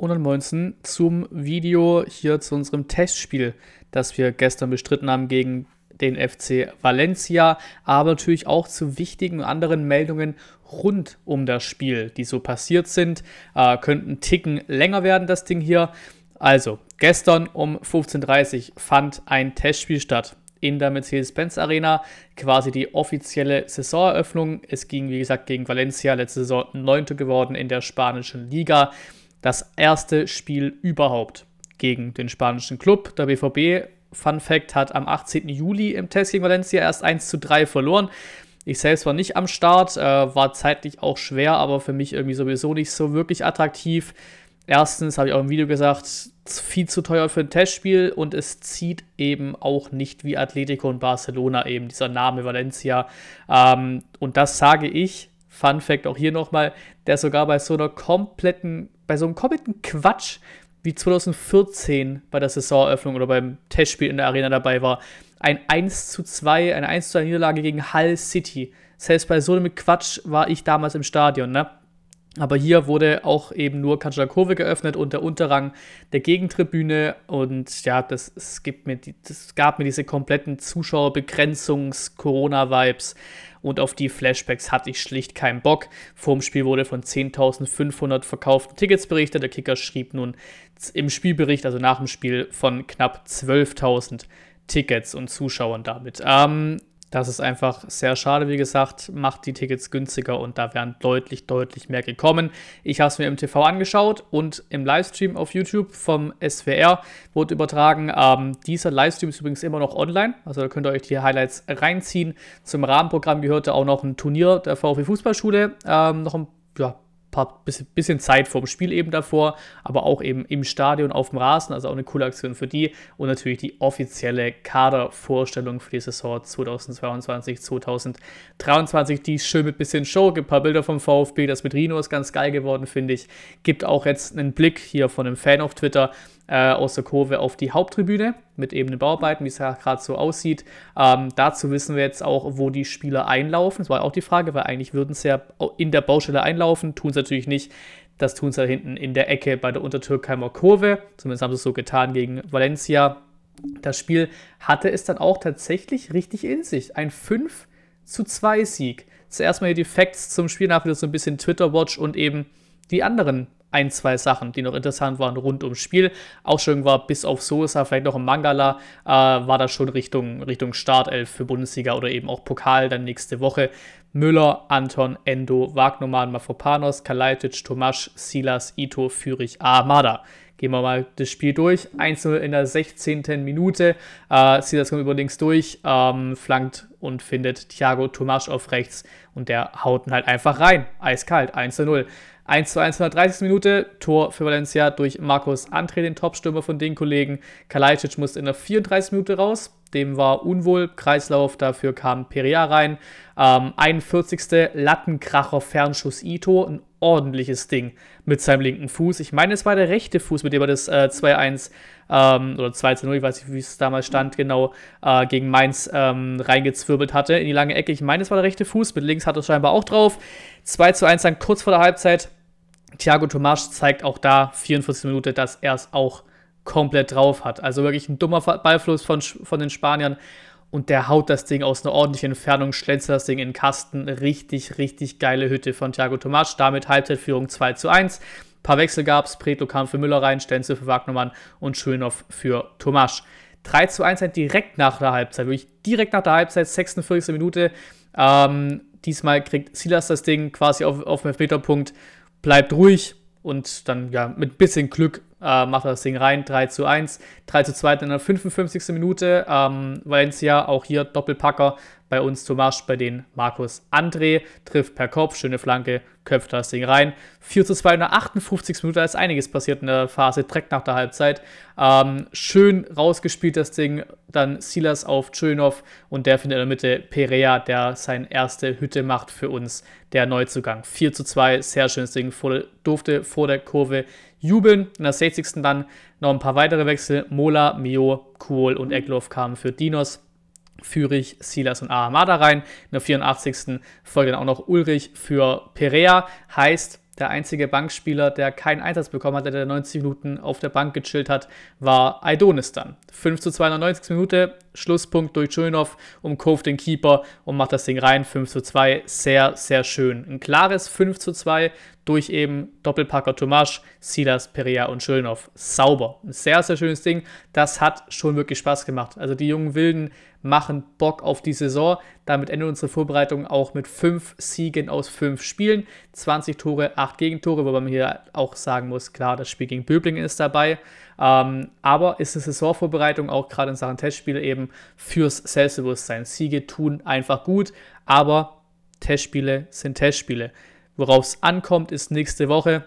und Monsen zum Video hier zu unserem Testspiel, das wir gestern bestritten haben gegen den FC Valencia, aber natürlich auch zu wichtigen anderen Meldungen rund um das Spiel, die so passiert sind. Äh, könnten Ticken länger werden, das Ding hier. Also, gestern um 15.30 Uhr fand ein Testspiel statt in der Mercedes-Benz Arena, quasi die offizielle Saisoneröffnung. Es ging, wie gesagt, gegen Valencia, letzte Saison Neunte geworden in der spanischen Liga das erste Spiel überhaupt gegen den spanischen Club. Der BVB, Fun Fact, hat am 18. Juli im Test gegen Valencia erst 1 zu 3 verloren. Ich selbst war nicht am Start, äh, war zeitlich auch schwer, aber für mich irgendwie sowieso nicht so wirklich attraktiv. Erstens habe ich auch im Video gesagt, viel zu teuer für ein Testspiel und es zieht eben auch nicht wie Atletico und Barcelona eben, dieser Name Valencia. Ähm, und das sage ich, Fun Fact auch hier nochmal, der sogar bei so einer kompletten bei so einem kompletten Quatsch wie 2014 bei der Saisoneröffnung oder beim Testspiel in der Arena dabei war. Ein 1 zu 2, eine 1 zu 2 Niederlage gegen Hull City. Selbst bei so einem Quatsch war ich damals im Stadion, ne? Aber hier wurde auch eben nur Kurve geöffnet und der Unterrang der Gegentribüne. Und ja, das, es gibt mir die, das gab mir diese kompletten Zuschauerbegrenzungs-Corona-Vibes. Und auf die Flashbacks hatte ich schlicht keinen Bock. Vor dem Spiel wurde von 10.500 verkauften Tickets berichtet. Der Kicker schrieb nun im Spielbericht, also nach dem Spiel, von knapp 12.000 Tickets und Zuschauern damit. Ähm, das ist einfach sehr schade, wie gesagt, macht die Tickets günstiger und da wären deutlich, deutlich mehr gekommen. Ich habe es mir im TV angeschaut und im Livestream auf YouTube vom SWR wurde übertragen. Ähm, dieser Livestream ist übrigens immer noch online, also da könnt ihr euch die Highlights reinziehen. Zum Rahmenprogramm gehörte auch noch ein Turnier der VfB Fußballschule, ähm, noch ein ja, paar bisschen Zeit vorm Spiel eben davor, aber auch eben im Stadion auf dem Rasen, also auch eine coole Aktion für die und natürlich die offizielle Kadervorstellung für die Saison 2022, 2023, die ist schön mit bisschen Show, gibt ein paar Bilder vom VfB, das mit Rino ist ganz geil geworden, finde ich, gibt auch jetzt einen Blick hier von einem Fan auf Twitter, äh, aus der Kurve auf die Haupttribüne mit eben den Bauarbeiten, wie es ja gerade so aussieht. Ähm, dazu wissen wir jetzt auch, wo die Spieler einlaufen. Das war auch die Frage, weil eigentlich würden sie ja in der Baustelle einlaufen, tun sie natürlich nicht. Das tun sie da hinten in der Ecke bei der Untertürkheimer Kurve. Zumindest haben sie es so getan gegen Valencia. Das Spiel hatte es dann auch tatsächlich richtig in sich. Ein 5 zu 2 Sieg. Zuerst mal hier die Facts zum Spiel, nach wieder so ein bisschen Twitter-Watch und eben die anderen ein, zwei Sachen, die noch interessant waren rund ums Spiel. Auch schön war, bis auf Sosa, vielleicht noch im Mangala, äh, war das schon Richtung, Richtung Startelf für Bundesliga oder eben auch Pokal dann nächste Woche. Müller, Anton, Endo, Wagnermann, Mafopanos, Kalajdzic, Tomasch, Silas, Ito, Fürich, Armada. Gehen wir mal das Spiel durch. 1-0 in der 16. Minute. Äh, Silas kommt links durch, ähm, flankt und findet Thiago Tomasch auf rechts und der haut ihn halt einfach rein. Eiskalt, 1-0. 1 zu 1 in der 30. Minute, Tor für Valencia durch Markus André, den Topstürmer von den Kollegen. Kalajdzic musste in der 34. Minute raus, dem war unwohl, Kreislauf, dafür kam Perea rein. Ähm, 41. Lattenkracher Fernschuss Ito, ein ordentliches Ding mit seinem linken Fuß. Ich meine, es war der rechte Fuß, mit dem er das äh, 2-1 ähm, oder 2-0, ich weiß nicht, wie es damals stand, genau, äh, gegen Mainz ähm, reingezwirbelt hatte in die lange Ecke. Ich meine, es war der rechte Fuß, mit links hat er scheinbar auch drauf. 2-1 dann kurz vor der Halbzeit Thiago Tomasch zeigt auch da 44 Minuten, dass er es auch komplett drauf hat. Also wirklich ein dummer Ballfluss von, von den Spaniern. Und der haut das Ding aus einer ordentlichen Entfernung, schlänzt das Ding in den Kasten. Richtig, richtig geile Hütte von Thiago Tomasch. Damit Halbzeitführung 2 zu 1. Ein paar Wechsel gab es. Preto kam für Müller rein, Stenzel für Wagnermann und Schönhoff für Tomasch. 3 zu 1 halt direkt nach der Halbzeit. Wirklich direkt nach der Halbzeit, 46. Minute. Ähm, diesmal kriegt Silas das Ding quasi auf, auf den Elfmeterpunkt bleibt ruhig und dann ja mit ein bisschen Glück äh, macht er das Ding rein. 3 zu 1, 3 zu 2 in der 55. Minute. Ähm, Valencia auch hier Doppelpacker bei uns Tomasch, bei den Markus André, trifft per Kopf, schöne Flanke, köpft das Ding rein. 4 zu 2 in der 58. Minute, da ist einiges passiert in der Phase, direkt nach der Halbzeit. Ähm, schön rausgespielt das Ding, dann Silas auf Tschönov und der findet in der Mitte Perea, der seine erste Hütte macht für uns, der Neuzugang. 4 zu 2, sehr schönes Ding, vor, durfte vor der Kurve jubeln. In der 60. dann noch ein paar weitere Wechsel. Mola, Mio, Kuhl und Egloff kamen für Dinos. Fürich, Silas und Ahamada rein. In der 84. folgt dann auch noch Ulrich für Perea. Heißt, Der einzige Bankspieler, der keinen Einsatz bekommen hat, der 90 Minuten auf der Bank gechillt hat, war Aidonis dann. 5 zu 2 in der 90. Minute, Schlusspunkt durch Schönhoff, umkurvt den Keeper und macht das Ding rein. 5 zu 2, sehr, sehr schön. Ein klares 5 zu 2 durch eben Doppelpacker Tomasch, Silas, Perea und Schönhoff. Sauber. Ein sehr, sehr schönes Ding. Das hat schon wirklich Spaß gemacht. Also die jungen Wilden machen Bock auf die Saison. Damit endet unsere Vorbereitung auch mit fünf Siegen aus fünf Spielen. 20 Tore, 8 Gegentore, wobei man hier auch sagen muss, klar, das Spiel gegen Böblingen ist dabei. Ähm, aber ist eine Saisonvorbereitung auch gerade in Sachen Testspiele eben fürs Selbstbewusstsein. Siege tun einfach gut, aber Testspiele sind Testspiele. Worauf es ankommt, ist nächste Woche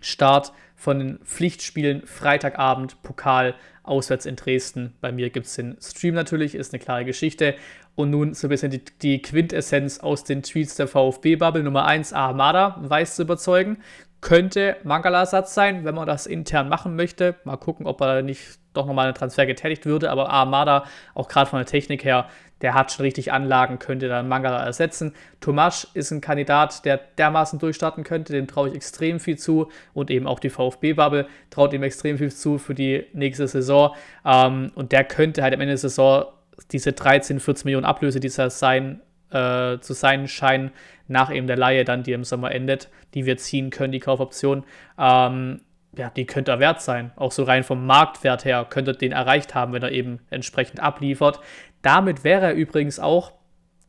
Start von den Pflichtspielen Freitagabend, Pokal, auswärts in Dresden. Bei mir gibt es den Stream natürlich, ist eine klare Geschichte. Und nun so ein bisschen die, die Quintessenz aus den Tweets der VfB-Bubble. Nummer 1, Armada weiß zu überzeugen. Könnte Mangala-Satz sein, wenn man das intern machen möchte. Mal gucken, ob er nicht doch nochmal einen Transfer getätigt würde. Aber Armada, auch gerade von der Technik her, der hat schon richtig Anlagen, könnte dann Mangala ersetzen. Tomasch ist ein Kandidat, der dermaßen durchstarten könnte, dem traue ich extrem viel zu und eben auch die VfB-Bubble traut ihm extrem viel zu für die nächste Saison. Ähm, und der könnte halt am Ende der Saison diese 13, 14 Millionen Ablöse, die es sein, äh, zu sein scheinen, nach eben der Laie dann, die im Sommer endet, die wir ziehen können, die Kaufoption, ähm, ja, die könnte er wert sein. Auch so rein vom Marktwert her könnte er den erreicht haben, wenn er eben entsprechend abliefert. Damit wäre er übrigens auch,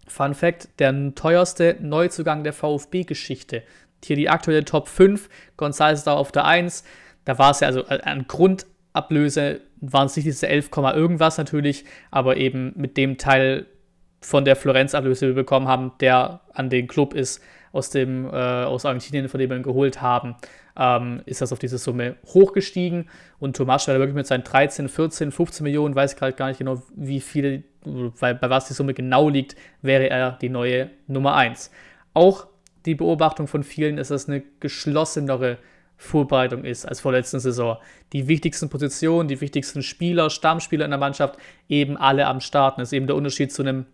Fun Fact, der teuerste Neuzugang der VfB-Geschichte. Hier die aktuelle Top 5, González da auf der 1. Da war es ja also an Grundablöse, waren es nicht diese 11, irgendwas natürlich, aber eben mit dem Teil von der Florenz-Ablöse, die wir bekommen haben, der an den Club ist, aus, dem, äh, aus Argentinien, von dem wir ihn geholt haben, ähm, ist das auf diese Summe hochgestiegen. Und Tomasch war wirklich mit seinen 13, 14, 15 Millionen, weiß gerade gar nicht genau, wie viele, bei, bei was die Summe genau liegt, wäre er die neue Nummer 1. Auch die Beobachtung von vielen ist, dass es eine geschlossenere Vorbereitung ist als vor letzten Saison. Die wichtigsten Positionen, die wichtigsten Spieler, Stammspieler in der Mannschaft eben alle am Starten. Das ist eben der Unterschied zu einem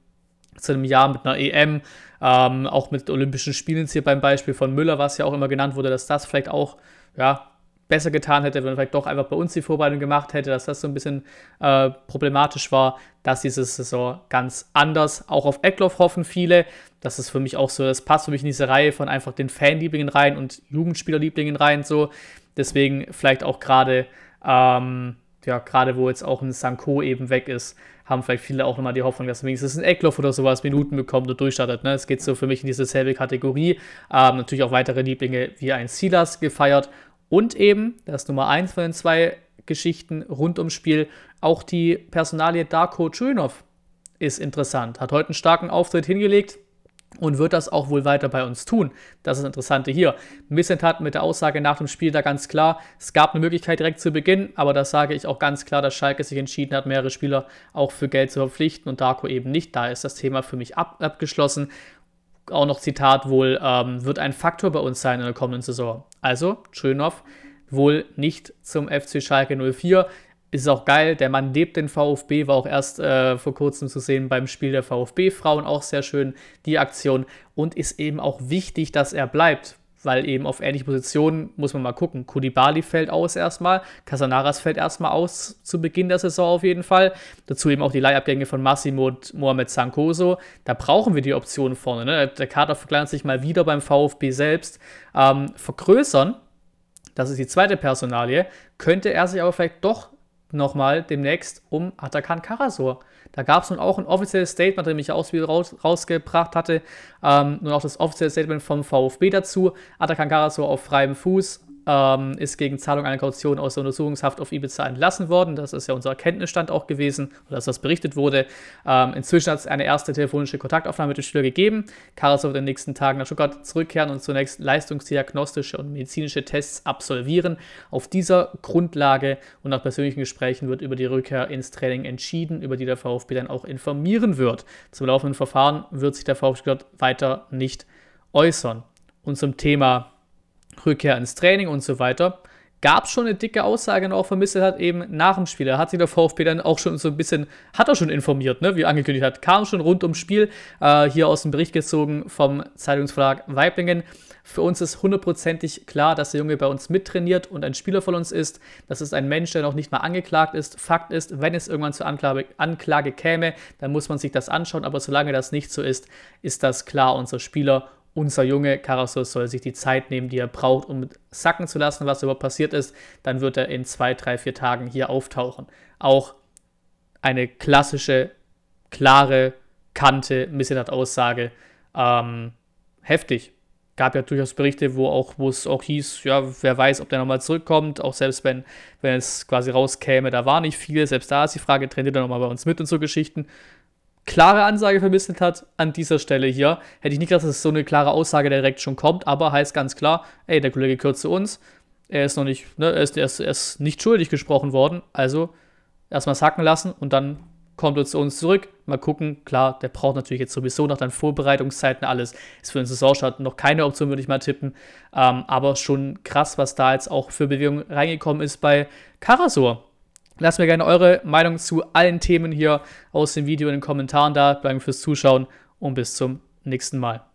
zu einem Jahr mit einer EM, ähm, auch mit Olympischen Spielen hier beim Beispiel von Müller, was ja auch immer genannt wurde, dass das vielleicht auch ja, besser getan hätte, wenn man vielleicht doch einfach bei uns die Vorbereitung gemacht hätte, dass das so ein bisschen äh, problematisch war, dass diese Saison ganz anders. Auch auf Eckloff hoffen viele. Das ist für mich auch so, das passt für mich in diese Reihe von einfach den Fanlieblingen rein und Jugendspielerlieblingen rein so. Deswegen vielleicht auch gerade, ähm, ja, gerade wo jetzt auch ein Sanko eben weg ist, haben vielleicht viele auch nochmal die Hoffnung, dass wenigstens ein Eckloff oder sowas Minuten bekommt und durchstartet. Ne? Es geht so für mich in diese selbe Kategorie. Ähm, natürlich auch weitere Lieblinge wie ein Silas gefeiert und eben, das ist Nummer eins von den zwei Geschichten rund ums Spiel, auch die Personalie Darko Tschönov ist interessant. Hat heute einen starken Auftritt hingelegt, und wird das auch wohl weiter bei uns tun. Das ist das Interessante hier. Missent hat mit der Aussage nach dem Spiel da ganz klar, es gab eine Möglichkeit direkt zu Beginn, aber das sage ich auch ganz klar, dass Schalke sich entschieden hat, mehrere Spieler auch für Geld zu verpflichten und Darko eben nicht. Da ist das Thema für mich ab abgeschlossen. Auch noch Zitat wohl, ähm, wird ein Faktor bei uns sein in der kommenden Saison. Also, Schönhoff wohl nicht zum FC Schalke 04 ist auch geil, der Mann lebt den VfB, war auch erst äh, vor kurzem zu sehen beim Spiel der VfB-Frauen, auch sehr schön die Aktion und ist eben auch wichtig, dass er bleibt, weil eben auf ähnliche Positionen muss man mal gucken. Kudibali fällt aus erstmal, Casanaras fällt erstmal aus zu Beginn der Saison auf jeden Fall. Dazu eben auch die Leihabgänge von Massimo und Mohamed Sankoso. Da brauchen wir die Optionen vorne. Ne? Der Kader verkleinert sich mal wieder beim VfB selbst. Ähm, vergrößern, das ist die zweite Personalie, könnte er sich aber vielleicht doch nochmal demnächst um Atakan Karasor. Da gab es nun auch ein offizielles Statement, das ich auch raus, rausgebracht hatte. Ähm, nun auch das offizielle Statement vom VfB dazu. Atakan Karasor auf freiem Fuß ähm, ist gegen Zahlung einer Kaution aus der Untersuchungshaft auf Ibiza entlassen worden. Das ist ja unser Kenntnisstand auch gewesen, dass das berichtet wurde. Ähm, inzwischen hat es eine erste telefonische Kontaktaufnahme mit dem Schüler gegeben. Karas wird in den nächsten Tagen nach Stuttgart zurückkehren und zunächst leistungsdiagnostische und medizinische Tests absolvieren. Auf dieser Grundlage und nach persönlichen Gesprächen wird über die Rückkehr ins Training entschieden, über die der VfB dann auch informieren wird. Zum laufenden Verfahren wird sich der VfB Stuttgart weiter nicht äußern. Und zum Thema Rückkehr ins Training und so weiter, gab es schon eine dicke Aussage noch von hat eben nach dem Spiel. Da hat sich der VfB dann auch schon so ein bisschen, hat er schon informiert, ne, wie er angekündigt hat, kam schon rund ums Spiel, äh, hier aus dem Bericht gezogen vom Zeitungsverlag Weiblingen. Für uns ist hundertprozentig klar, dass der Junge bei uns mittrainiert und ein Spieler von uns ist. Das ist ein Mensch, der noch nicht mal angeklagt ist. Fakt ist, wenn es irgendwann zur Anklage, Anklage käme, dann muss man sich das anschauen. Aber solange das nicht so ist, ist das klar unser Spieler unser Junge Karasor soll sich die Zeit nehmen, die er braucht, um sacken zu lassen, was überhaupt passiert ist. Dann wird er in zwei, drei, vier Tagen hier auftauchen. Auch eine klassische, klare Kante, Missedat-Aussage. Ähm, heftig. Gab ja durchaus Berichte, wo auch, wo es auch hieß, ja, wer weiß, ob der nochmal zurückkommt, auch selbst wenn, wenn es quasi rauskäme, da war nicht viel, selbst da ist die Frage, trainiert er nochmal bei uns mit und so Geschichten klare Ansage vermittelt hat an dieser Stelle hier. Hätte ich nicht gedacht, dass es so eine klare Aussage direkt schon kommt, aber heißt ganz klar, ey, der Kollege gehört zu uns. Er ist noch nicht, ne, er ist, er ist, er ist nicht schuldig gesprochen worden. Also erstmal sacken lassen und dann kommt er zu uns zurück. Mal gucken. Klar, der braucht natürlich jetzt sowieso noch dann Vorbereitungszeiten alles. Ist für den Saisonstart noch keine Option, würde ich mal tippen. Ähm, aber schon krass, was da jetzt auch für Bewegung reingekommen ist bei Karasor. Lasst mir gerne eure Meinung zu allen Themen hier aus dem Video in den Kommentaren da. Bleiben fürs Zuschauen und bis zum nächsten Mal.